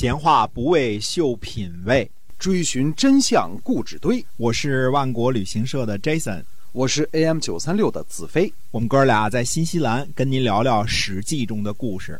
闲话不为秀品味，追寻真相故纸堆。我是万国旅行社的 Jason，我是 AM 九三六的子飞。我们哥俩在新西兰跟您聊聊《史记》中的故事。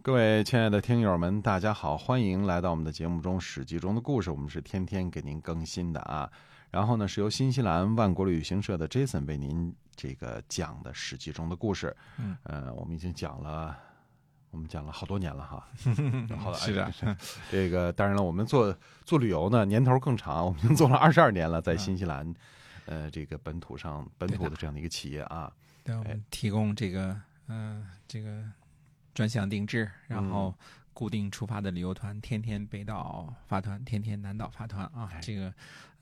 各位亲爱的听友们，大家好，欢迎来到我们的节目中《史记》中的故事。我们是天天给您更新的啊。然后呢，是由新西兰万国旅行社的 Jason 为您这个讲的《史记》中的故事。嗯，呃，我们已经讲了。我们讲了好多年了哈，好是的，这个当然了，我们做做旅游呢，年头更长，我们已经做了二十二年了，在新西兰，呃，这个本土上本土的这样的一个企业啊，对我们提供这个嗯这个专项定制，然后固定出发的旅游团，天天北岛发团，天天南岛发团啊，这个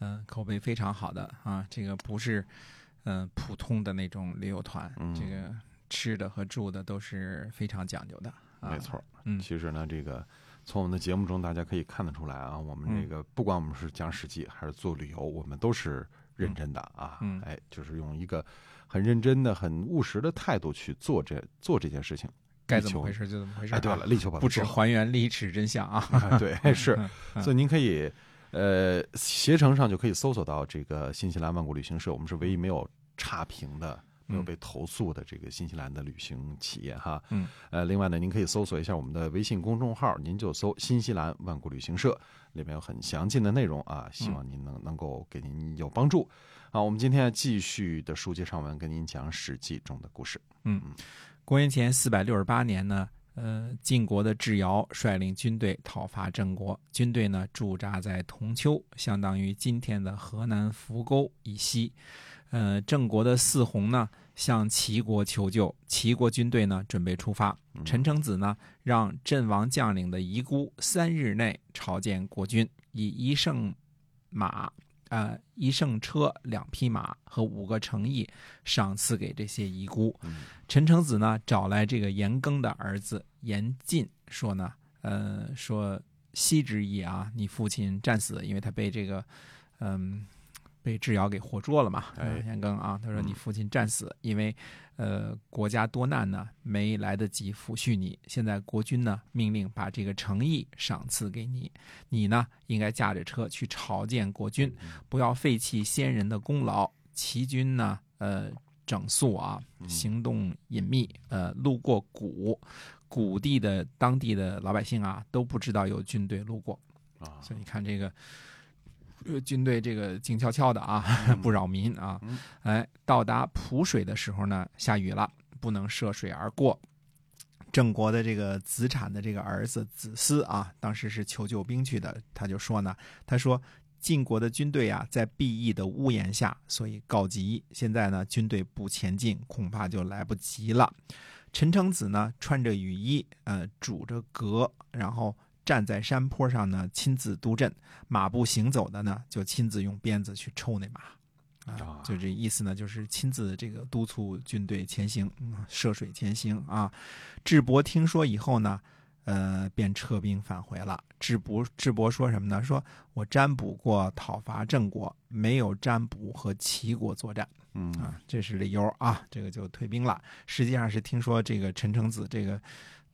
嗯口碑非常好的啊，这个不是嗯普通的那种旅游团，这个。吃的和住的都是非常讲究的，没错。嗯，其实呢，这个从我们的节目中大家可以看得出来啊，我们这个不管我们是讲史记还是做旅游，我们都是认真的啊。嗯，哎，就是用一个很认真的、很务实的态度去做这做这件事情，该怎么回事就怎么回事。哎，对了，力求把不止还原历史真相啊。对，是。所以您可以呃，携程上就可以搜索到这个新西兰万国旅行社，我们是唯一没有差评的。没有被投诉的这个新西兰的旅行企业哈，嗯，呃，另外呢，您可以搜索一下我们的微信公众号，您就搜“新西兰万国旅行社”，里面有很详尽的内容啊，希望您能能够给您有帮助。好，我们今天继续的书接上文，跟您讲《史记》中的故事。嗯，公元前四百六十八年呢，呃，晋国的智瑶率领军队讨伐郑国，军队呢驻扎在铜丘，相当于今天的河南扶沟以西。呃，郑国的四宏呢向齐国求救，齐国军队呢准备出发。陈成子呢让阵亡将领的遗孤三日内朝见国君，以一乘马、呃一乘车、两匹马和五个诚意赏赐给这些遗孤。陈成子呢找来这个严庚的儿子严进，说呢，呃，说昔之意啊，你父亲战死，因为他被这个，嗯。被智瑶给活捉了嘛？田庚啊，他说你父亲战死，因为呃国家多难呢，没来得及抚恤你。现在国君呢命令把这个诚意赏赐给你，你呢应该驾着车去朝见国君，不要废弃先人的功劳。齐军呢呃整肃啊，行动隐秘，呃路过谷谷地的当地的老百姓啊都不知道有军队路过啊，所以你看这个。呃，军队这个静悄悄的啊，不扰民啊。哎，到达蒲水的时候呢，下雨了，不能涉水而过。郑国的这个子产的这个儿子子思啊，当时是求救兵去的，他就说呢，他说晋国的军队啊，在毕义的屋檐下，所以告急。现在呢，军队不前进，恐怕就来不及了。陈成子呢，穿着雨衣，呃，拄着革，然后。站在山坡上呢，亲自督阵；马步行走的呢，就亲自用鞭子去抽那马，啊，就这意思呢，就是亲自这个督促军队前行，涉水前行啊。智伯听说以后呢，呃，便撤兵返回了。智伯智伯说什么呢？说我占卜过讨伐郑国，没有占卜和齐国作战，嗯啊，这是理由啊，这个就退兵了。实际上是听说这个陈成子这个。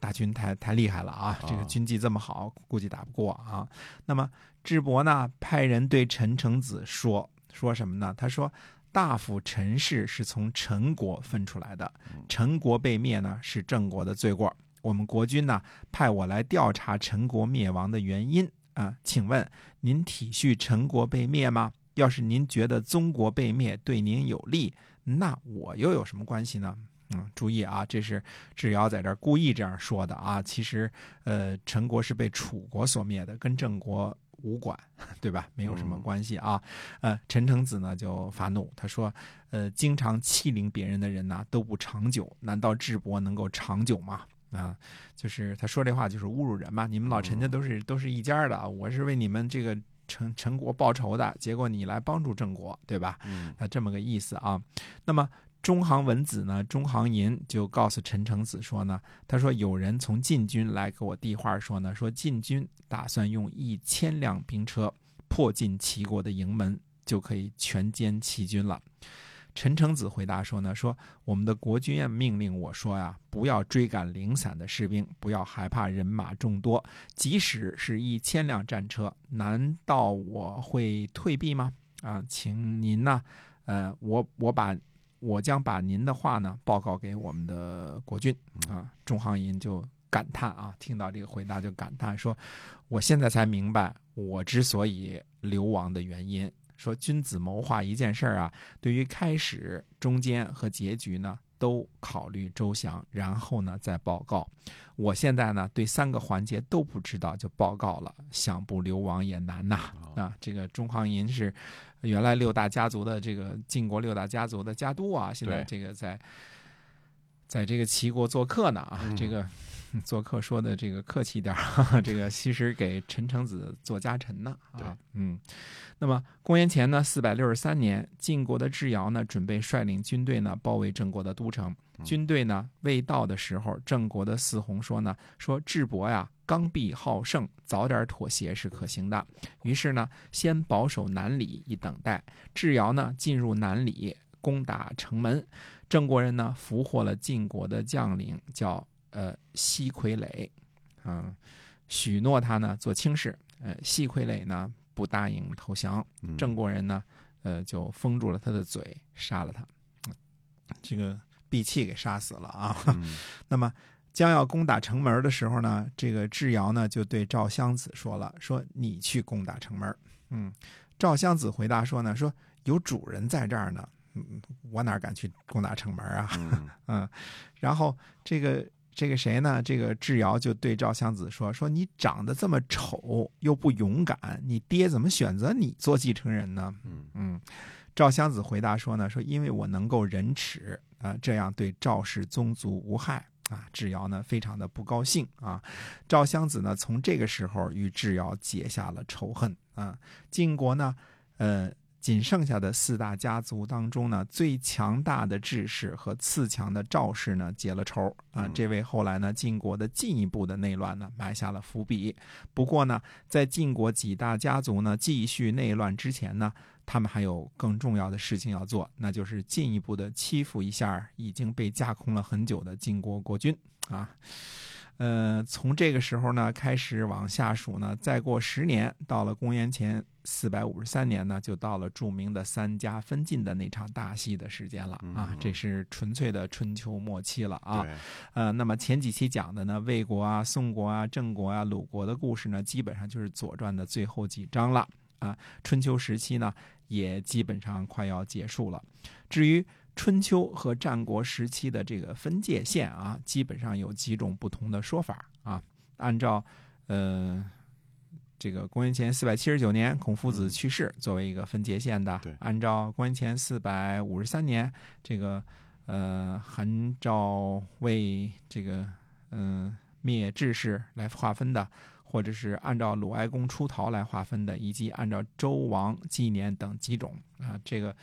大军太太厉害了啊！这个军纪这么好，估计打不过啊。那么智伯呢，派人对陈成子说说什么呢？他说：“大夫陈氏是从陈国分出来的，陈国被灭呢是郑国的罪过。我们国君呢派我来调查陈国灭亡的原因啊，请问您体恤陈国被灭吗？要是您觉得宗国被灭对您有利，那我又有什么关系呢？”嗯，注意啊，这是智瑶在这儿故意这样说的啊。其实，呃，陈国是被楚国所灭的，跟郑国无关，对吧？没有什么关系啊。呃，陈成子呢就发怒，他说：“呃，经常欺凌别人的人呢都不长久，难道智伯能够长久吗？”啊，就是他说这话就是侮辱人嘛。你们老陈家都是都是一家的，我是为你们这个陈陈国报仇的，结果你来帮助郑国，对吧？嗯，那，这么个意思啊。那么。中行文子呢？中行寅就告诉陈成子说呢，他说有人从晋军来给我递话说呢，说晋军打算用一千辆兵车破进齐国的营门，就可以全歼齐军了。陈承子回答说呢，说我们的国君命令我说呀，不要追赶零散的士兵，不要害怕人马众多，即使是一千辆战车，难道我会退避吗？啊，请您呢，呃，我我把我将把您的话呢报告给我们的国君啊。中行银就感叹啊，听到这个回答就感叹说，我现在才明白我之所以流亡的原因。说君子谋划一件事儿啊，对于开始、中间和结局呢，都考虑周详，然后呢再报告。我现在呢对三个环节都不知道，就报告了，想不流亡也难呐。啊，这个中行银是原来六大家族的这个晋国六大家族的家督啊，现在这个在在这个齐国做客呢啊，这个。做客说的这个客气点儿，这个其实给陈承子做家臣呢啊，嗯，那么公元前呢四百六十三年，晋国的智瑶呢准备率领军队呢包围郑国的都城，军队呢未到的时候，郑国的四弘说呢说智伯呀刚愎好胜，早点妥协是可行的，于是呢先保守南里以等待，智瑶呢进入南里攻打城门，郑国人呢俘获了晋国的将领叫。呃，西傀儡，啊，许诺他呢做卿士。呃，西傀儡呢不答应投降，郑国人呢，呃，就封住了他的嘴，杀了他，这个闭气给杀死了啊。那么将要攻打城门的时候呢，这个智瑶呢就对赵襄子说了：“说你去攻打城门。”嗯，赵襄子回答说呢：“说有主人在这儿呢，嗯，我哪敢去攻打城门啊？” 嗯，然后这个。这个谁呢？这个智瑶就对赵襄子说：“说你长得这么丑，又不勇敢，你爹怎么选择你做继承人呢？”嗯嗯，赵襄子回答说：“呢说因为我能够忍耻啊，这样对赵氏宗族无害啊。”智瑶呢非常的不高兴啊。赵襄子呢从这个时候与智瑶结下了仇恨啊。晋国呢，呃。仅剩下的四大家族当中呢，最强大的智氏和次强的赵氏呢结了仇啊，这为后来呢晋国的进一步的内乱呢埋下了伏笔。不过呢，在晋国几大家族呢继续内乱之前呢，他们还有更重要的事情要做，那就是进一步的欺负一下已经被架空了很久的晋国国君啊。呃，从这个时候呢开始往下数呢，再过十年，到了公元前四百五十三年呢，就到了著名的三家分晋的那场大戏的时间了啊！这是纯粹的春秋末期了啊。呃，那么前几期讲的呢，魏国啊、宋国啊、郑国啊、鲁国的故事呢，基本上就是《左传》的最后几章了啊。春秋时期呢，也基本上快要结束了。至于春秋和战国时期的这个分界线啊，基本上有几种不同的说法啊。按照呃这个公元前四百七十九年孔夫子去世作为一个分界线的，按照公元前四百五十三年这个呃韩赵魏这个嗯灭智氏来划分的，或者是按照鲁哀公出逃来划分的，以及按照周王纪年等几种啊这个。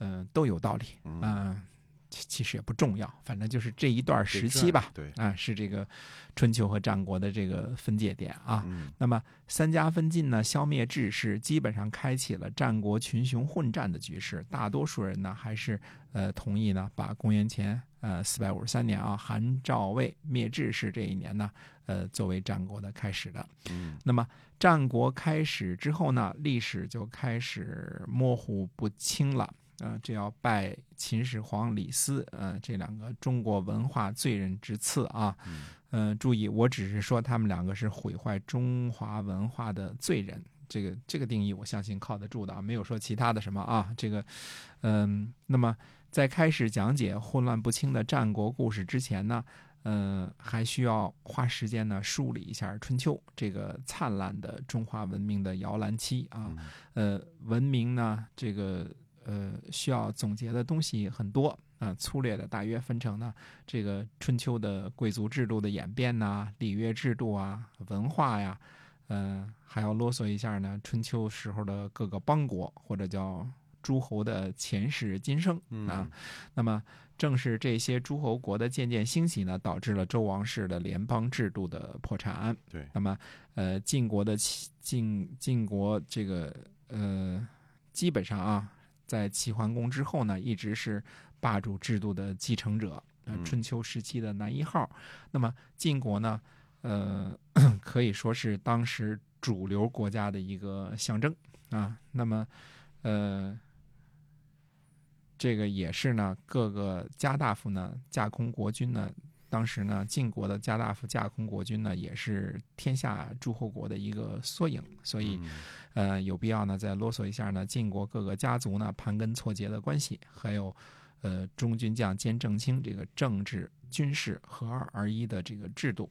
嗯，都有道理啊，其实也不重要，反正就是这一段时期吧，对啊，是这个春秋和战国的这个分界点啊。那么三家分晋呢，消灭智氏，基本上开启了战国群雄混战的局势。大多数人呢，还是呃同意呢，把公元前呃四百五十三年啊，韩赵魏灭智是这一年呢，呃作为战国的开始的。嗯，那么战国开始之后呢，历史就开始模糊不清了。呃，这要拜秦始皇、李斯，呃，这两个中国文化罪人之赐啊。嗯，注意，我只是说他们两个是毁坏中华文化的罪人，这个这个定义我相信靠得住的啊，没有说其他的什么啊。这个，嗯，那么在开始讲解混乱不清的战国故事之前呢，嗯，还需要花时间呢梳理一下春秋这个灿烂的中华文明的摇篮期啊。呃，文明呢，这个。呃，需要总结的东西很多啊，粗略的大约分成呢，这个春秋的贵族制度的演变呐，礼乐制度啊，文化呀，嗯，还要啰嗦一下呢，春秋时候的各个邦国或者叫诸侯的前世今生啊。那么正是这些诸侯国的渐渐兴起呢，导致了周王室的联邦制度的破产。对，那么呃，晋国的晋晋国这个呃，基本上啊。在齐桓公之后呢，一直是霸主制度的继承者，春秋时期的男一号。那么晋国呢，呃，可以说是当时主流国家的一个象征啊。那么，呃，这个也是呢，各个家大夫呢架空国君呢。当时呢，晋国的家大夫架空国君呢，也是天下诸侯国的一个缩影，所以，嗯呃，有必要呢再啰嗦一下呢，晋国各个家族呢盘根错节的关系，还有，呃，中军将兼正卿这个政治军事合二而一的这个制度。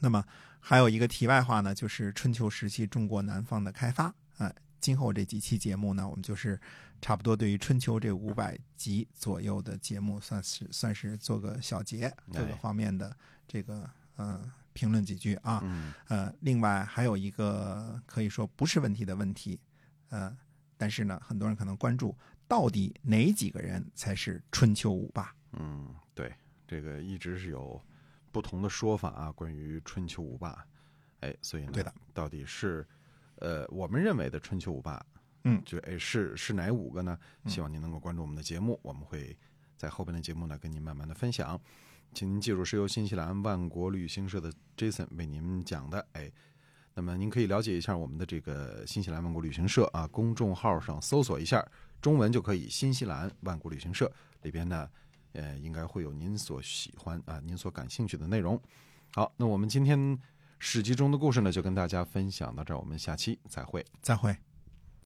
那么还有一个题外话呢，就是春秋时期中国南方的开发。啊、今后这几期节目呢，我们就是差不多对于春秋这五百集左右的节目，算是算是做个小结，各个方面的这个呃评论几句啊。嗯呃，另外还有一个可以说不是问题的问题，呃，但是呢，很多人可能关注到底哪几个人才是春秋五霸？嗯，对，这个一直是有不同的说法啊，关于春秋五霸。哎，所以呢，对的，到底是呃我们认为的春秋五霸，嗯就哎是是哪五个呢？嗯希望您能够关注我们的节目，我们会在后边的节目呢跟您慢慢的分享。请您记住，是由新西兰万国旅行社的 Jason 为您讲的。哎，那么您可以了解一下我们的这个新西兰万国旅行社啊，公众号上搜索一下中文就可以，新西兰万国旅行社里边呢，呃，应该会有您所喜欢啊、您所感兴趣的内容。好，那我们今天史记中的故事呢，就跟大家分享到这儿，我们下期再会。再会。